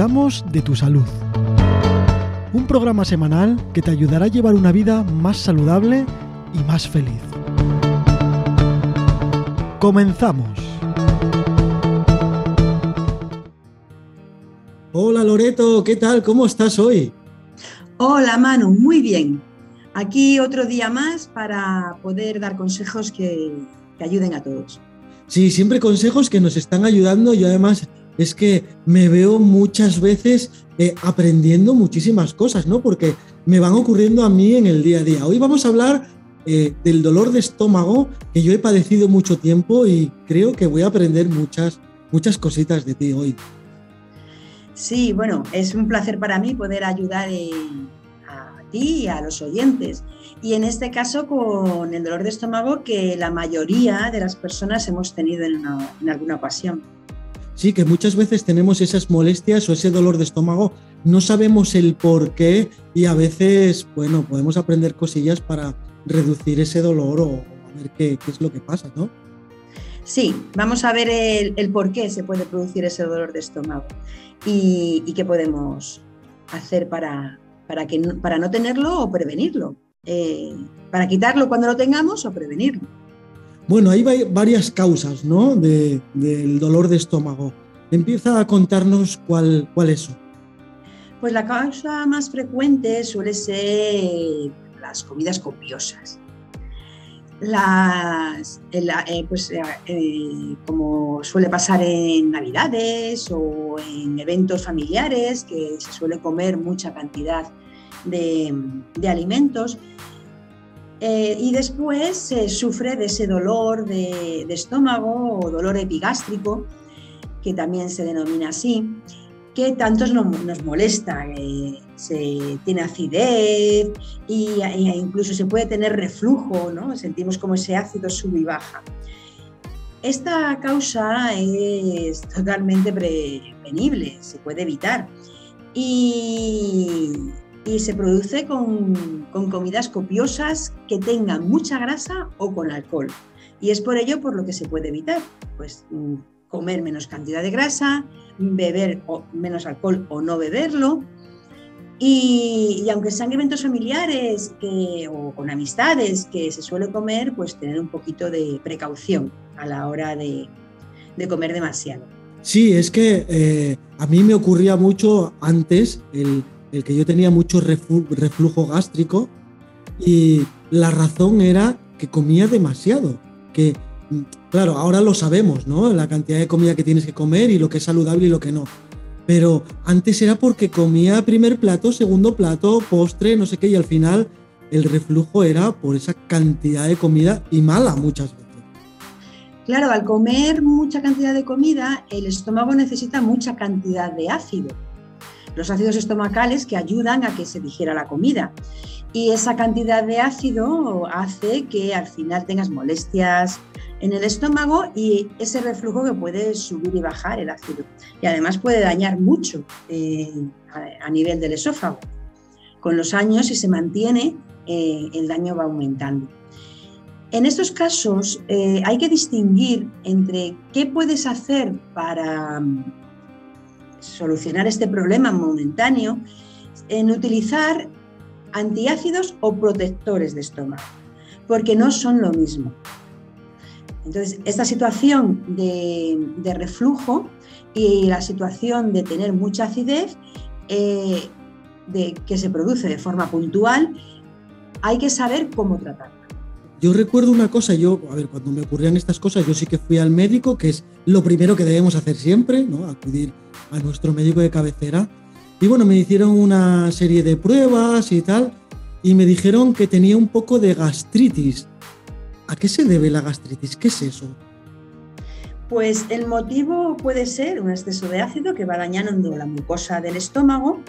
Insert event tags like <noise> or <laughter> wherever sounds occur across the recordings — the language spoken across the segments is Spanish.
cuidamos de tu salud. Un programa semanal que te ayudará a llevar una vida más saludable y más feliz. Comenzamos. Hola Loreto, ¿qué tal? ¿Cómo estás hoy? Hola Manu, muy bien. Aquí otro día más para poder dar consejos que, que ayuden a todos. Sí, siempre consejos que nos están ayudando y además es que me veo muchas veces eh, aprendiendo muchísimas cosas, ¿no? Porque me van ocurriendo a mí en el día a día. Hoy vamos a hablar eh, del dolor de estómago que yo he padecido mucho tiempo y creo que voy a aprender muchas, muchas cositas de ti hoy. Sí, bueno, es un placer para mí poder ayudar a ti y a los oyentes y en este caso con el dolor de estómago que la mayoría de las personas hemos tenido en, alguna ocasión. Sí, que muchas veces tenemos esas molestias o ese dolor de estómago, no sabemos el por qué y a veces, bueno, podemos aprender cosillas para reducir ese dolor o a ver qué, es lo que pasa, ¿no? Sí, vamos a ver el, por qué se puede producir ese dolor de estómago y, qué podemos hacer para, para, que, para no tenerlo o prevenirlo. Eh, para quitarlo cuando lo tengamos o prevenirlo. Bueno, hay varias causas ¿no? del dolor de estómago. Empieza a contarnos cuál, es eso. Pues la causa más frecuente suele ser las comidas copiosas. Las, eh, pues, eh, como suele pasar en Navidades o en eventos familiares, que se suele comer mucha cantidad de, alimentos. Eh, y después se sufre de ese dolor de, estómago o dolor epigástrico, que también se denomina así, que tantos nos, molesta. se tiene acidez y, e incluso se puede tener reflujo, ¿no? sentimos como ese ácido sube y baja. Esta causa es totalmente prevenible, se puede evitar. Y, y se produce con, comidas copiosas que tengan mucha grasa o con alcohol. Y es por ello por lo que se puede evitar, pues mm, comer menos cantidad de grasa, beber menos alcohol o no beberlo. Y, aunque sean eventos familiares o con amistades que se suele comer, pues tener un poquito de precaución a la hora de, comer demasiado. Sí, es que eh, a mí me ocurría mucho antes el el que yo tenía mucho reflujo gástrico y la razón era que comía demasiado, que claro, ahora lo sabemos, ¿no? La cantidad de comida que tienes que comer y lo que es saludable y lo que no. Pero antes era porque comía primer plato, segundo plato, postre, no sé qué, y al final el reflujo era por esa cantidad de comida y mala muchas veces. Claro, al comer mucha cantidad de comida, el estómago necesita mucha cantidad de ácido los ácidos estomacales que ayudan a que se digiera la comida. Y esa cantidad de ácido hace que al final tengas molestias en el estómago y ese reflujo que puede subir y bajar el ácido. Y además puede dañar mucho eh, a, nivel del esófago. Con los años, si se mantiene, eh, el daño va aumentando. En estos casos eh, hay que distinguir entre qué puedes hacer para solucionar este problema momentáneo en utilizar antiácidos o protectores de estómago, porque no son lo mismo. Entonces, esta situación de, reflujo y la situación de tener mucha acidez eh, de, que se produce de forma puntual, hay que saber cómo tratarla. Yo recuerdo una cosa, yo, a ver, cuando me ocurrían estas cosas, yo sí que fui al médico, que es lo primero que debemos hacer siempre, ¿no? Acudir a nuestro médico de cabecera. Y bueno, me hicieron una serie de pruebas y tal, y me dijeron que tenía un poco de gastritis. ¿A qué se debe la gastritis? ¿Qué es eso? Pues el motivo puede ser un exceso de ácido que va dañando la mucosa del estómago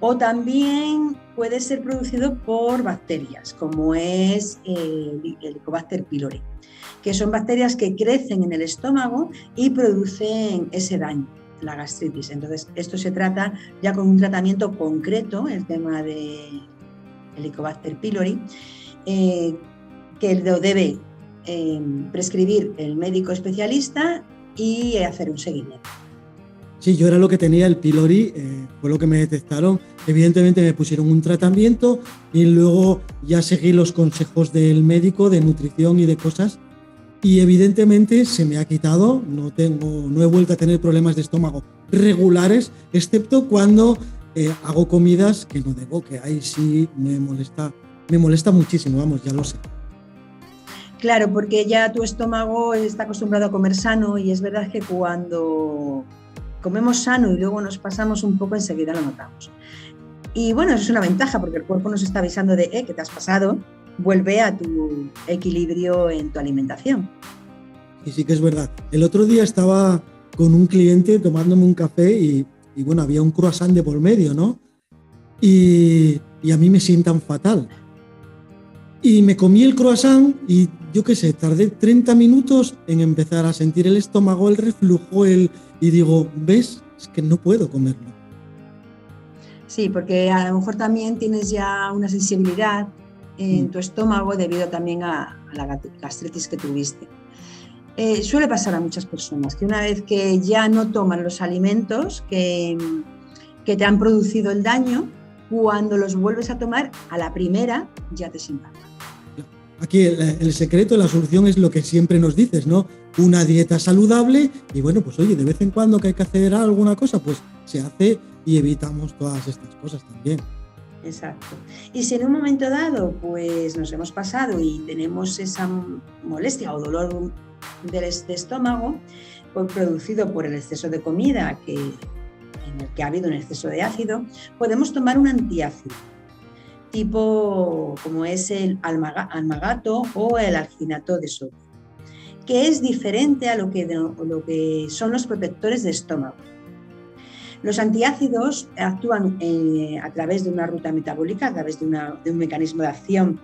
o también puede ser producido por bacterias, como es el Helicobacter pylori, que son bacterias que crecen en el estómago y producen ese daño la gastritis. Entonces, esto se trata ya con un tratamiento concreto, el tema de Helicobacter pylori, eh, que lo debe eh, prescribir el médico especialista y hacer un seguimiento. Sí, yo era lo que tenía el pylori, eh, fue lo que me detectaron. Evidentemente me pusieron un tratamiento y luego ya seguí los consejos del médico de nutrición y de cosas. Y evidentemente se me ha quitado, no, tengo, no he vuelto a tener problemas de estómago regulares, excepto cuando eh, hago comidas que no debo, que ahí sí me molesta, me molesta muchísimo, vamos, ya lo sé. Claro, porque ya tu estómago está acostumbrado a comer sano y es verdad que cuando comemos sano y luego nos pasamos un poco, enseguida lo notamos. Y bueno, eso es una ventaja porque el cuerpo nos está avisando de eh, que te has pasado, vuelve a tu equilibrio en tu alimentación. Y sí que es verdad. El otro día estaba con un cliente tomándome un café y, bueno, había un croissant de por medio, ¿no? Y, y a mí me sientan fatal. Y me comí el croissant y yo qué sé, tardé 30 minutos en empezar a sentir el estómago, el reflujo, el... y digo, ¿ves? Es que no puedo comerlo. Sí, porque a lo mejor también tienes ya una sensibilidad en mm. tu estómago debido también a, la gastritis que tuviste. Eh, suele pasar a muchas personas que una vez que ya no toman los alimentos que, que te han producido el daño, cuando los vuelves a tomar, a la primera ya te sientan Aquí el, secreto, la solución es lo que siempre nos dices, ¿no? Una dieta saludable y bueno, pues oye, de vez en cuando que hay que hacer alguna cosa, pues se hace y evitamos todas estas cosas también. Exacto. Y si en un momento dado, pues nos hemos pasado y tenemos esa molestia o dolor del estómago, pues producido por el exceso de comida que, en el que ha habido un exceso de ácido, podemos tomar un antiácido tipo como es el almagato o el alginato de sodio, que es diferente a lo que, lo que son los protectores de estómago. Los antiácidos actúan eh, a través de una ruta metabólica, a través de, un mecanismo de acción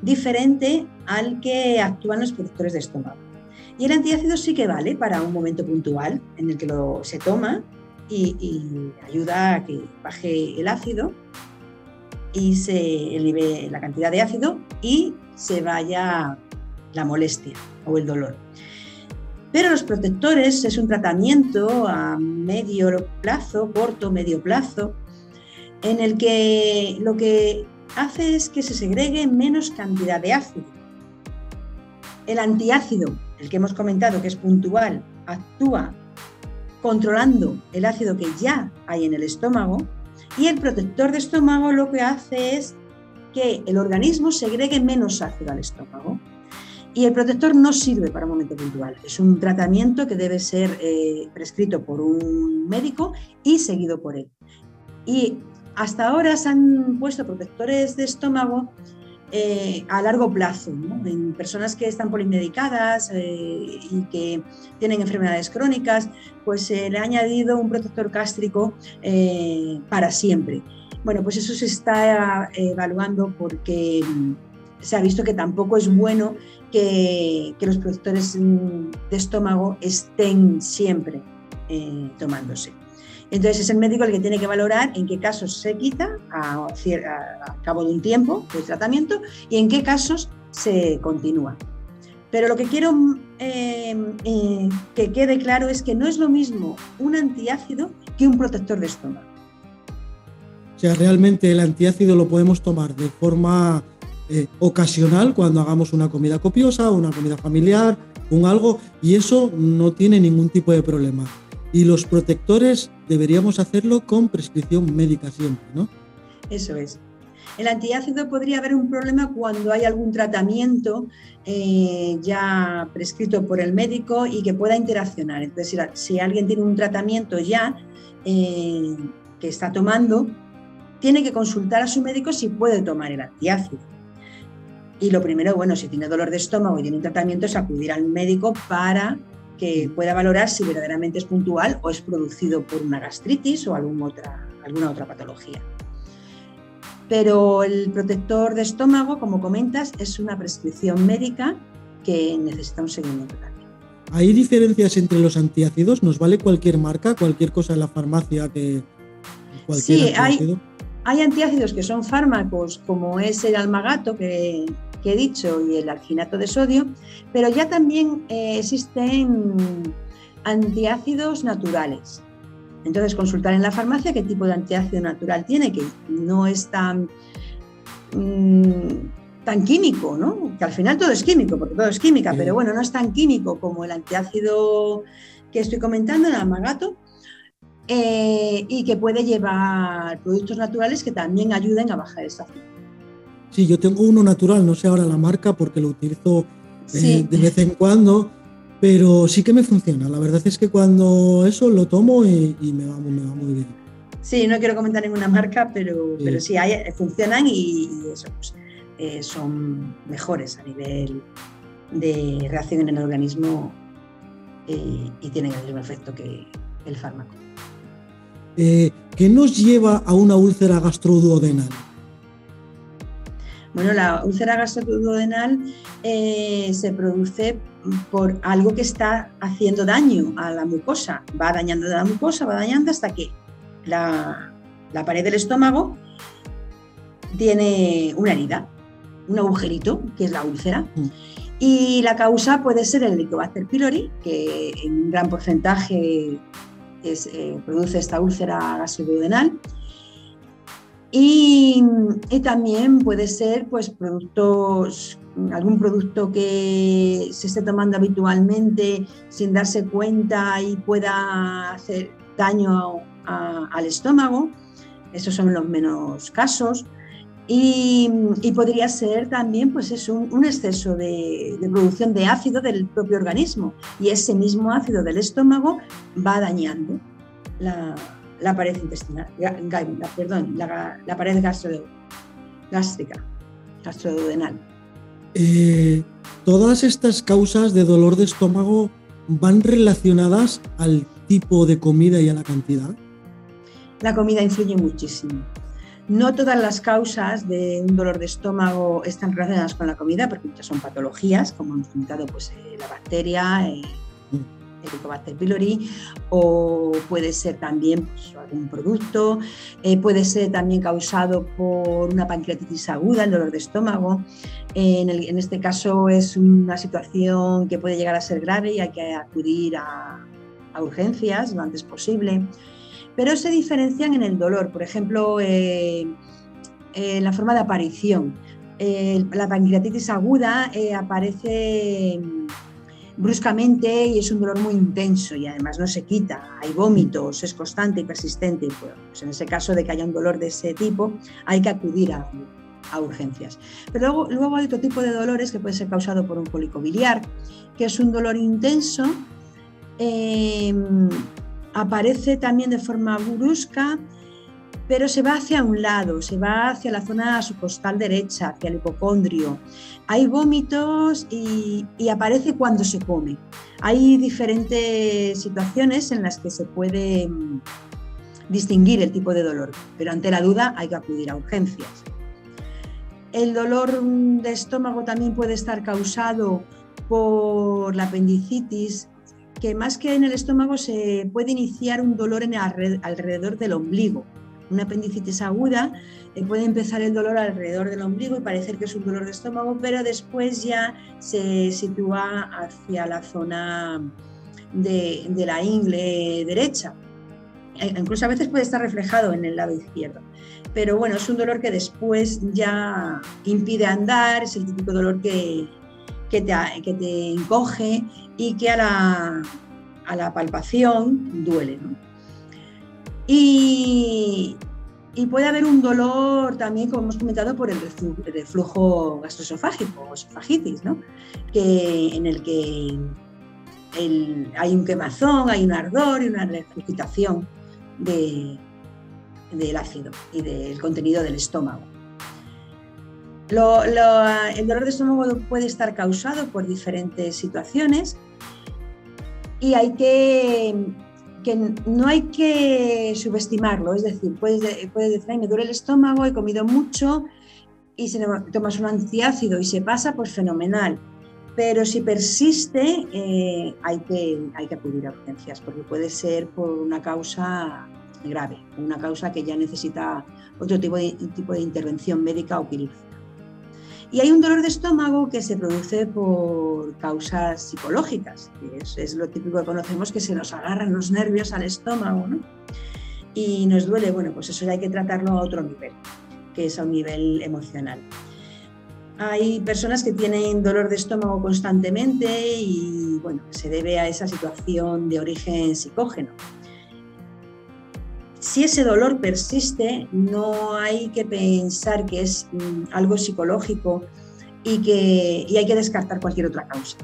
diferente al que actúan los protectores de estómago. Y el antiácido sí que vale para un momento puntual en el que lo, se toma y, ayuda a que baje el ácido y se eleve la cantidad de ácido y se vaya la molestia o el dolor. Pero los protectores es un tratamiento a medio plazo, corto, medio plazo, en el que lo que hace es que se segregue menos cantidad de ácido. El antiácido, el que hemos comentado que es puntual, actúa controlando el ácido que ya hay en el estómago y el protector de estómago lo que hace es que el organismo segregue menos ácido al estómago. Y el protector no sirve para un momento puntual. Es un tratamiento que debe ser eh, prescrito por un médico y seguido por él. Y hasta ahora se han puesto protectores de estómago eh, a largo plazo, en personas que están polimedicadas eh, y que tienen enfermedades crónicas, pues se le ha añadido un protector gástrico eh, para siempre. Bueno, pues eso se está evaluando porque mm, se ha visto que tampoco es bueno que, que los protectores mm, de estómago estén siempre tomándose. Entonces es el médico el que tiene que valorar en qué casos se quita a, cabo de un tiempo de tratamiento y en qué casos se continúa. Pero lo que quiero eh, eh, que quede claro es que no es lo mismo un antiácido que un protector de estómago. O sea, realmente el antiácido lo podemos tomar de forma eh, ocasional cuando hagamos una comida copiosa, una comida familiar, un algo, y eso no tiene ningún tipo de problema. Y los protectores deberíamos hacerlo con prescripción médica siempre, ¿no? Eso es. El antiácido podría haber un problema cuando hay algún tratamiento eh, ya prescrito por el médico y que pueda interaccionar. Entonces, si alguien tiene un tratamiento ya eh, que está tomando, tiene que consultar a su médico si puede tomar el antiácido. Y lo primero, bueno, si tiene dolor de estómago y tiene un tratamiento, es acudir al médico para que pueda valorar si verdaderamente es puntual o es producido por una gastritis o alguna otra, alguna otra patología. Pero el protector de estómago, como comentas, es una prescripción médica que necesita un seguimiento también. ¿Hay diferencias entre los antiácidos? ¿Nos vale cualquier marca, cualquier cosa en la farmacia que cualquier Sí, hay, hay antiácidos que son fármacos, como es el almagato, que que he dicho y el alginato de sodio, pero ya también eh, existen antiácidos naturales. Entonces, consultar en la farmacia qué tipo de antiácido natural tiene, que no es tan, mm, tan químico, ¿no? Que al final todo es químico, porque todo es química, pero bueno, no es tan químico como el antiácido que estoy comentando, el amagato, eh, y que puede llevar productos naturales que también ayuden a bajar esta azúcar. Sí, yo tengo uno natural, no sé ahora la marca porque lo utilizo eh, de vez en cuando, pero sí que me funciona. La verdad es que cuando eso lo tomo y, me, va, muy bien. Sí, no quiero comentar ninguna marca, pero sí, pero sí hay, funcionan y, eso, pues, eh, son mejores a nivel de reacción en el organismo y tienen el mismo efecto que el fármaco. Eh, ¿qué nos lleva a una úlcera gastroduodenal? Bueno, la úlcera gastroduodenal eh, se produce por algo que está haciendo daño a la mucosa. Va dañando la mucosa, va dañando hasta que la, pared del estómago tiene una herida, un agujerito, que es la úlcera. Mm. Y la causa puede ser el Helicobacter pylori, que en un gran porcentaje eh, produce esta úlcera gastroduodenal. Y, también puede ser pues, productos, algún producto que se esté tomando habitualmente sin darse cuenta y pueda hacer daño al estómago. Esos son los menos casos. Y, podría ser también pues es un, exceso de, producción de ácido del propio organismo y ese mismo ácido del estómago va dañando la, pared intestinal, perdón, la, pared gástrica, gastroduodenal. Eh, ¿Todas estas causas de dolor de estómago van relacionadas al tipo de comida y a la cantidad? La comida influye muchísimo. No todas las causas de un dolor de estómago están relacionadas con la comida, porque muchas son patologías, como hemos comentado, pues, eh, la bacteria, eh, el Helicobacter pylori, o puede ser también pues, algún producto, eh, puede ser también causado por una pancreatitis aguda, el dolor de estómago. En, en, este caso es una situación que puede llegar a ser grave y hay que acudir a, urgencias lo antes posible pero se diferencian en el dolor. Por ejemplo, eh, la forma de aparición. la pancreatitis aguda eh, aparece bruscamente y es un dolor muy intenso y además no se quita, hay vómitos, es constante y persistente. Pues en ese caso de que haya un dolor de ese tipo, hay que acudir a, urgencias. Pero luego, luego, hay otro tipo de dolores que puede ser causado por un cólico biliar, que es un dolor intenso. Eh, aparece también de forma brusca, pero se va hacia un lado, se va hacia la zona subcostal derecha, hacia el hipocondrio. Hay vómitos y, aparece cuando se come. Hay diferentes situaciones en las que se puede mm, distinguir el tipo de dolor, pero ante la duda hay que acudir a urgencias. El dolor de estómago también puede estar causado por la apendicitis, que más que en el estómago se puede iniciar un dolor en alrededor del ombligo. Una apendicitis aguda eh, puede empezar el dolor alrededor del ombligo y parecer que es un dolor de estómago, pero después ya se sitúa hacia la zona de, la ingle derecha. E incluso a veces puede estar reflejado en el lado izquierdo. Pero bueno, es un dolor que después ya impide andar, es el típico dolor que, que te, que te encoge y que a la, a la palpación duele. Y, puede haber un dolor también, como hemos comentado, por el reflujo gastroesofágico o esofagitis, ¿no? que, en el que hay un quemazón, hay un ardor y una regurgitación de, del ácido y del contenido del estómago. el dolor de estómago puede estar causado por diferentes situaciones y hay que, que no hay que subestimarlo, es decir, puedes, puedes decir, Ay, me duele el estómago, he comido mucho y si tomas un antiácido y se pasa, pues fenomenal. Pero si persiste, eh, hay, que, hay que acudir a urgencias, porque puede ser por una causa grave, una causa que ya necesita otro tipo de, tipo de intervención médica o quirúrgica. Y hay un dolor de estómago que se produce por causas psicológicas, que es, lo típico que conocemos, que se nos agarran los nervios al estómago, ¿no? Y nos duele, bueno, pues eso ya hay que tratarlo a otro nivel, que es a un nivel emocional. Hay personas que tienen dolor de estómago constantemente y, bueno, se debe a esa situación de origen psicógeno. Si ese dolor persiste, no hay que pensar que es mm, algo psicológico y que hay que descartar cualquier otra causa.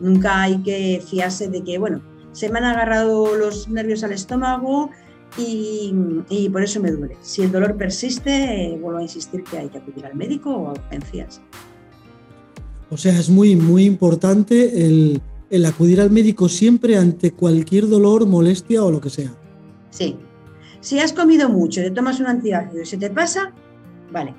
Nunca hay que fiarse de que, bueno, se me han agarrado los nervios al estómago y, por eso me duele. Si el dolor persiste, vuelvo a insistir que hay que acudir al médico o a urgencias. O sea, es muy, muy importante el, el acudir al médico siempre ante cualquier dolor, molestia o lo que sea. Sí, si has comido mucho, te tomas un antiácido y se te pasa, vale,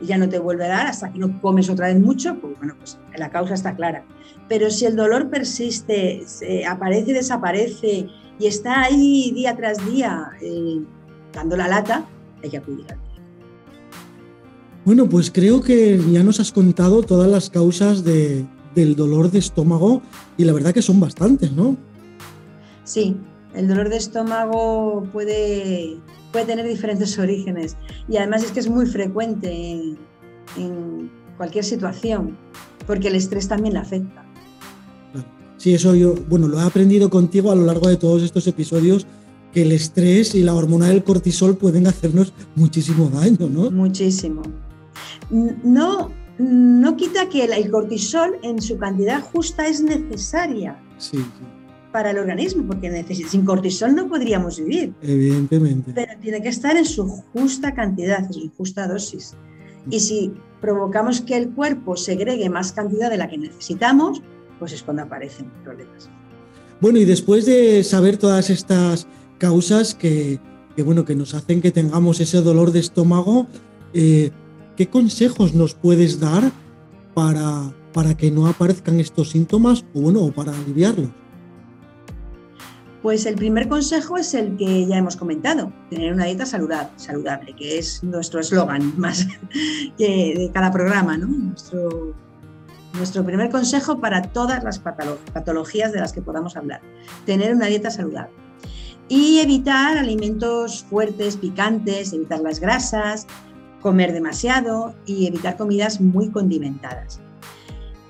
y ya no te vuelve a dar hasta que no comes otra vez mucho, pues bueno, pues la causa está clara. Pero si el dolor persiste, aparece y desaparece y está ahí día tras día eh, dando la lata, hay que acudir al. Bueno, pues creo que ya nos has contado todas las causas del dolor de estómago y la verdad que son bastantes, ¿no? Sí, el dolor de estómago puede, puede tener diferentes orígenes y además es que es muy frecuente en, cualquier situación, porque el estrés también le afecta. Sí, eso yo, bueno, lo he aprendido contigo a lo largo de todos estos episodios, que el estrés y la hormona del cortisol pueden hacernos muchísimo daño, ¿no? Muchísimo. No, no quita que el cortisol en su cantidad justa es necesaria. Sí, sí para el organismo, porque sin cortisol no podríamos vivir. Evidentemente. Pero tiene que estar en su justa cantidad, en su justa dosis. Y si provocamos que el cuerpo segregue más cantidad de la que necesitamos, pues es cuando aparecen problemas. Bueno, y después de saber todas estas causas que, bueno, que nos hacen que tengamos ese dolor de estómago, eh, ¿qué consejos nos puedes dar para, para que no aparezcan estos síntomas o, bueno, o para aliviarlos? Pues el primer consejo es el que ya hemos comentado, tener una dieta saludable, que es nuestro eslogan <laughs> más de cada programa, ¿no? Nuestro, nuestro primer consejo para todas las patologías de las que podamos hablar, tener una dieta saludable. Y evitar alimentos fuertes, picantes, evitar las grasas, comer demasiado y evitar comidas muy condimentadas.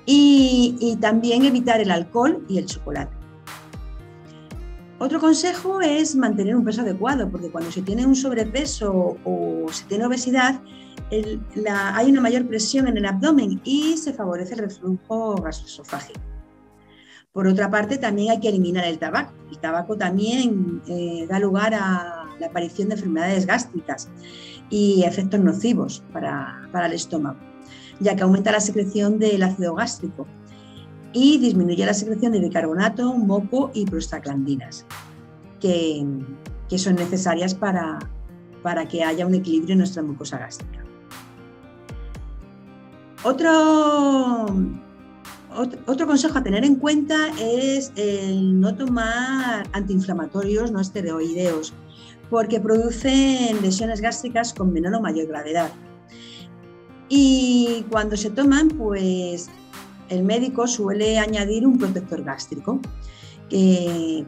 y también evitar el alcohol y el chocolate. Otro consejo es mantener un peso adecuado, porque cuando se tiene un sobrepeso o se tiene obesidad, hay una mayor presión en el abdomen y se favorece el reflujo gastroesofágico. Por otra parte, también hay que eliminar el tabaco. El tabaco también eh, da lugar a la aparición de enfermedades gástricas y efectos nocivos para, para el estómago, ya que aumenta la secreción del ácido gástrico y disminuye la secreción de bicarbonato, moco y prostaglandinas, que, que son necesarias para, para que haya un equilibrio en nuestra mucosa gástrica. Otro, otro, consejo a tener en cuenta es el no tomar antiinflamatorios no esteroideos, porque producen lesiones gástricas con menor o mayor gravedad. Y cuando se toman, pues el médico suele añadir un protector gástrico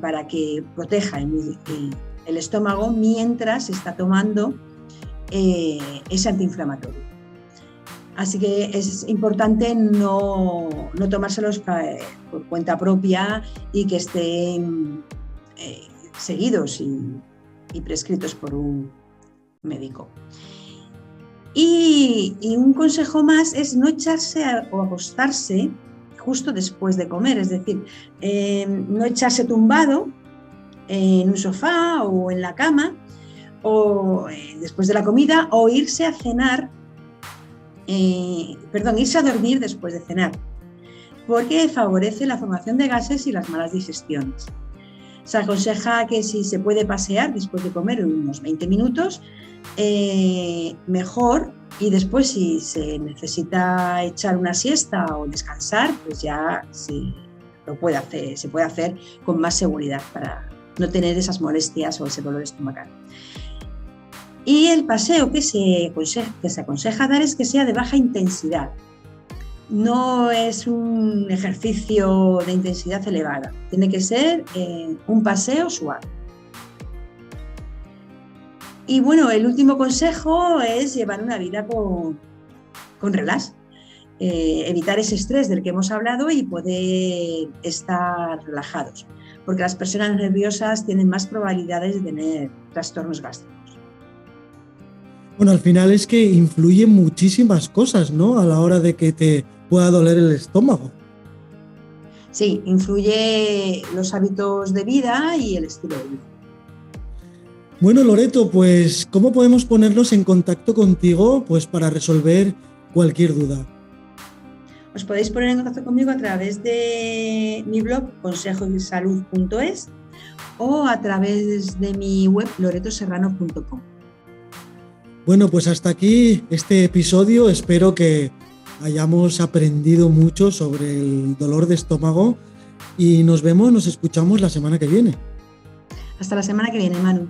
para que proteja el, estómago mientras está tomando eh, ese antiinflamatorio. Así que es importante no, tomárselos por cuenta propia y que estén eh, seguidos y prescritos por un médico. Y, un consejo más es no echarse o acostarse justo después de comer, es decir, em, no echarse tumbado en un sofá o en la cama o eh, después de la comida o irse a cenar, eh, perdón, irse a dormir después de cenar, porque favorece la formación de gases y las malas digestiones. Se aconseja que si se puede pasear después de comer unos 20 minutos, eh, mejor y después si se necesita echar una siesta o descansar, pues ya se, lo puede hacer, se puede hacer con más seguridad para no tener esas molestias o ese dolor estomacal. Y el paseo que se, aconseja, que se aconseja dar es que sea de baja intensidad, no es un ejercicio de intensidad elevada, tiene que ser eh, un paseo suave. Y bueno, el último consejo es llevar una vida con, con relax, eh, evitar ese estrés del que hemos hablado y poder estar relajados, porque las personas nerviosas tienen más probabilidades de tener trastornos gástricos. Bueno, al final es que influyen muchísimas cosas, ¿no? A la hora de que te pueda doler el estómago. Sí, influye los hábitos de vida y el estilo de vida. Bueno, Loreto, pues ¿cómo podemos ponernos en contacto contigo pues para resolver cualquier duda? Os podéis poner en contacto conmigo a través de mi blog consejodesalud.es o a través de mi web loretoserrano.com. Bueno, pues hasta aquí este episodio. Espero que hayamos aprendido mucho sobre el dolor de estómago y nos vemos, nos escuchamos la semana que viene. Hasta la semana que viene, Manu.